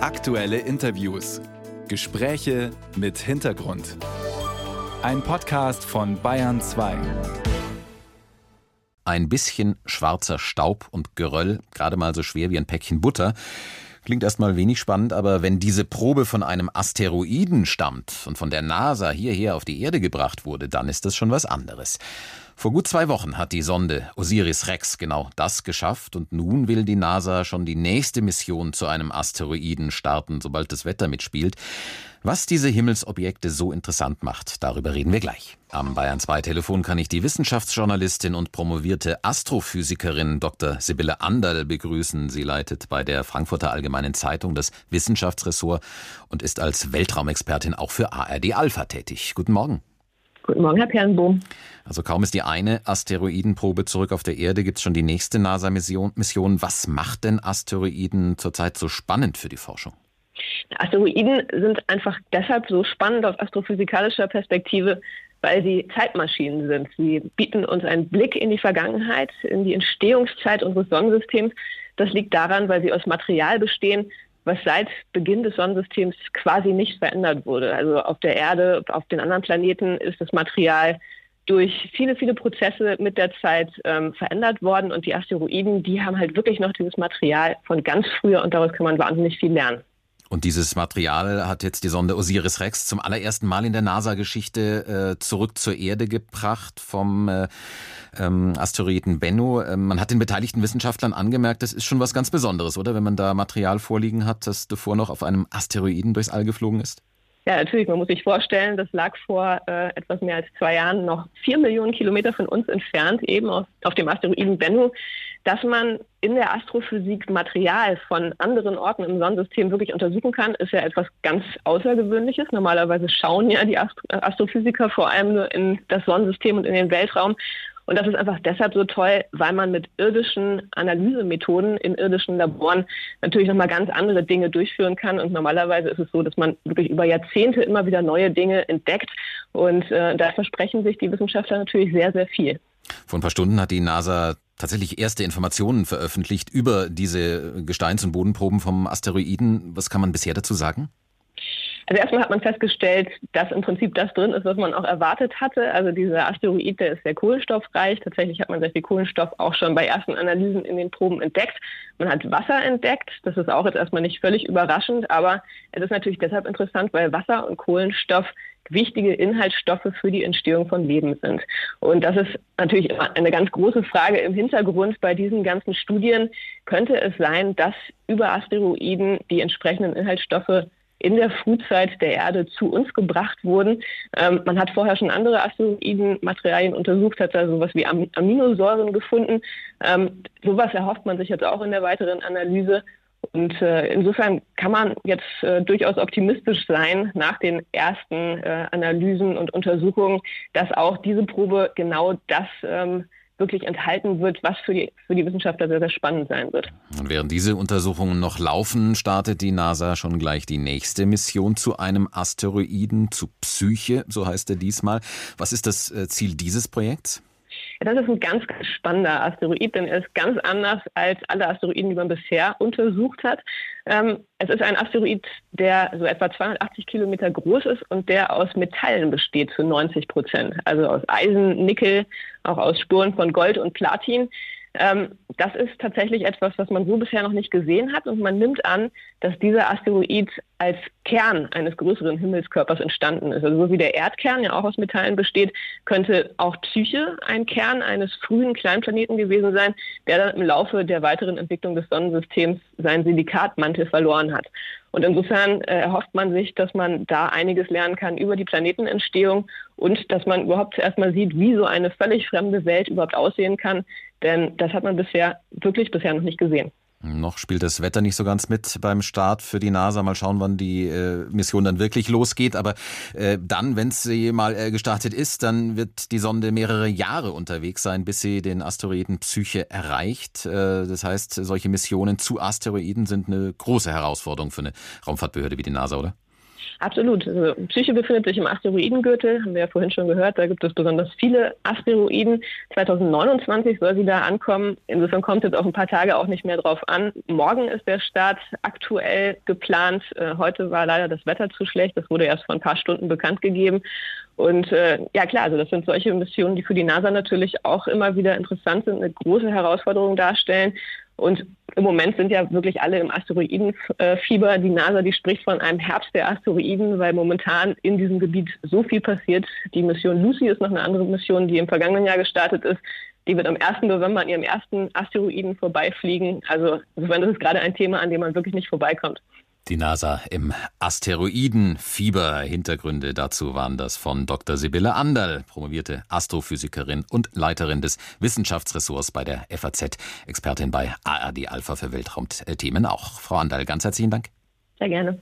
Aktuelle Interviews. Gespräche mit Hintergrund. Ein Podcast von Bayern 2. Ein bisschen schwarzer Staub und Geröll, gerade mal so schwer wie ein Päckchen Butter. Klingt erstmal wenig spannend, aber wenn diese Probe von einem Asteroiden stammt und von der NASA hierher auf die Erde gebracht wurde, dann ist das schon was anderes. Vor gut zwei Wochen hat die Sonde Osiris-Rex genau das geschafft und nun will die NASA schon die nächste Mission zu einem Asteroiden starten, sobald das Wetter mitspielt. Was diese Himmelsobjekte so interessant macht, darüber reden wir gleich. Am Bayern 2 Telefon kann ich die Wissenschaftsjournalistin und promovierte Astrophysikerin Dr. Sibylle Anderl begrüßen. Sie leitet bei der Frankfurter Allgemeinen Zeitung das Wissenschaftsressort und ist als Weltraumexpertin auch für ARD Alpha tätig. Guten Morgen. Guten Morgen, Herr Pernbohm. Also kaum ist die eine Asteroidenprobe zurück auf der Erde, gibt es schon die nächste NASA-Mission. Was macht denn Asteroiden zurzeit so spannend für die Forschung? Asteroiden sind einfach deshalb so spannend aus astrophysikalischer Perspektive, weil sie Zeitmaschinen sind. Sie bieten uns einen Blick in die Vergangenheit, in die Entstehungszeit unseres Sonnensystems. Das liegt daran, weil sie aus Material bestehen, was seit Beginn des Sonnensystems quasi nicht verändert wurde. Also auf der Erde, auf den anderen Planeten ist das Material durch viele, viele Prozesse mit der Zeit ähm, verändert worden und die Asteroiden, die haben halt wirklich noch dieses Material von ganz früher und daraus kann man wahnsinnig viel lernen. Und dieses Material hat jetzt die Sonde Osiris-Rex zum allerersten Mal in der NASA-Geschichte äh, zurück zur Erde gebracht vom äh, ähm, Asteroiden Bennu. Ähm, man hat den beteiligten Wissenschaftlern angemerkt, das ist schon was ganz Besonderes, oder? Wenn man da Material vorliegen hat, das davor noch auf einem Asteroiden durchs All geflogen ist? Ja, natürlich. Man muss sich vorstellen, das lag vor äh, etwas mehr als zwei Jahren noch vier Millionen Kilometer von uns entfernt, eben auf, auf dem Asteroiden Bennu dass man in der Astrophysik Material von anderen Orten im Sonnensystem wirklich untersuchen kann, ist ja etwas ganz Außergewöhnliches. Normalerweise schauen ja die Astrophysiker vor allem nur in das Sonnensystem und in den Weltraum. Und das ist einfach deshalb so toll, weil man mit irdischen Analysemethoden in irdischen Laboren natürlich nochmal ganz andere Dinge durchführen kann. Und normalerweise ist es so, dass man wirklich über Jahrzehnte immer wieder neue Dinge entdeckt. Und äh, da versprechen sich die Wissenschaftler natürlich sehr, sehr viel. Vor ein paar Stunden hat die NASA tatsächlich erste Informationen veröffentlicht über diese Gesteins- und Bodenproben vom Asteroiden. Was kann man bisher dazu sagen? Also erstmal hat man festgestellt, dass im Prinzip das drin ist, was man auch erwartet hatte. Also dieser Asteroid, der ist sehr kohlenstoffreich. Tatsächlich hat man sehr viel Kohlenstoff auch schon bei ersten Analysen in den Proben entdeckt. Man hat Wasser entdeckt. Das ist auch jetzt erstmal nicht völlig überraschend, aber es ist natürlich deshalb interessant, weil Wasser und Kohlenstoff wichtige Inhaltsstoffe für die Entstehung von Leben sind. Und das ist natürlich immer eine ganz große Frage im Hintergrund bei diesen ganzen Studien. Könnte es sein, dass über Asteroiden die entsprechenden Inhaltsstoffe in der Frühzeit der Erde zu uns gebracht wurden. Ähm, man hat vorher schon andere Asteroidenmaterialien untersucht, hat da sowas wie Am Aminosäuren gefunden. Ähm, sowas erhofft man sich jetzt auch in der weiteren Analyse. Und äh, insofern kann man jetzt äh, durchaus optimistisch sein nach den ersten äh, Analysen und Untersuchungen, dass auch diese Probe genau das ähm, wirklich enthalten wird, was für die, für die Wissenschaftler sehr, sehr spannend sein wird. Und während diese Untersuchungen noch laufen, startet die NASA schon gleich die nächste Mission zu einem Asteroiden, zu Psyche, so heißt er diesmal. Was ist das äh, Ziel dieses Projekts? Das ist ein ganz, ganz spannender Asteroid, denn er ist ganz anders als alle Asteroiden, die man bisher untersucht hat. Ähm, es ist ein Asteroid, der so etwa 280 Kilometer groß ist und der aus Metallen besteht zu 90 Prozent. Also aus Eisen, Nickel, auch aus Spuren von Gold und Platin. Ähm, das ist tatsächlich etwas, was man so bisher noch nicht gesehen hat. Und man nimmt an, dass dieser Asteroid als Kern eines größeren Himmelskörpers entstanden ist. Also so wie der Erdkern ja auch aus Metallen besteht, könnte auch Psyche ein Kern eines frühen Kleinplaneten gewesen sein, der dann im Laufe der weiteren Entwicklung des Sonnensystems seinen Silikatmantel verloren hat. Und insofern äh, erhofft man sich, dass man da einiges lernen kann über die Planetenentstehung und dass man überhaupt erstmal sieht, wie so eine völlig fremde Welt überhaupt aussehen kann. Denn das hat man bisher wirklich bisher noch nicht gesehen. Noch spielt das Wetter nicht so ganz mit beim Start für die NASA. Mal schauen, wann die äh, Mission dann wirklich losgeht. Aber äh, dann, wenn sie mal äh, gestartet ist, dann wird die Sonde mehrere Jahre unterwegs sein, bis sie den Asteroiden Psyche erreicht. Äh, das heißt, solche Missionen zu Asteroiden sind eine große Herausforderung für eine Raumfahrtbehörde wie die NASA, oder? Absolut. Also Psyche befindet sich im Asteroidengürtel, haben wir ja vorhin schon gehört. Da gibt es besonders viele Asteroiden. 2029 soll sie da ankommen. Insofern kommt jetzt auf ein paar Tage auch nicht mehr drauf an. Morgen ist der Start aktuell geplant. Äh, heute war leider das Wetter zu schlecht. Das wurde erst vor ein paar Stunden bekannt gegeben. Und äh, ja klar, also das sind solche Missionen, die für die NASA natürlich auch immer wieder interessant sind, eine große Herausforderung darstellen. Und im Moment sind ja wirklich alle im Asteroidenfieber. Die NASA, die spricht von einem Herbst der Asteroiden, weil momentan in diesem Gebiet so viel passiert. Die Mission Lucy ist noch eine andere Mission, die im vergangenen Jahr gestartet ist. Die wird am 1. November an ihrem ersten Asteroiden vorbeifliegen. Also insofern ist es gerade ein Thema, an dem man wirklich nicht vorbeikommt. Die NASA im Asteroidenfieber. Hintergründe dazu waren das von Dr. Sibylle Anderl, promovierte Astrophysikerin und Leiterin des Wissenschaftsressorts bei der FAZ, Expertin bei ARD Alpha für Weltraumthemen auch. Frau Anderl, ganz herzlichen Dank. Sehr gerne.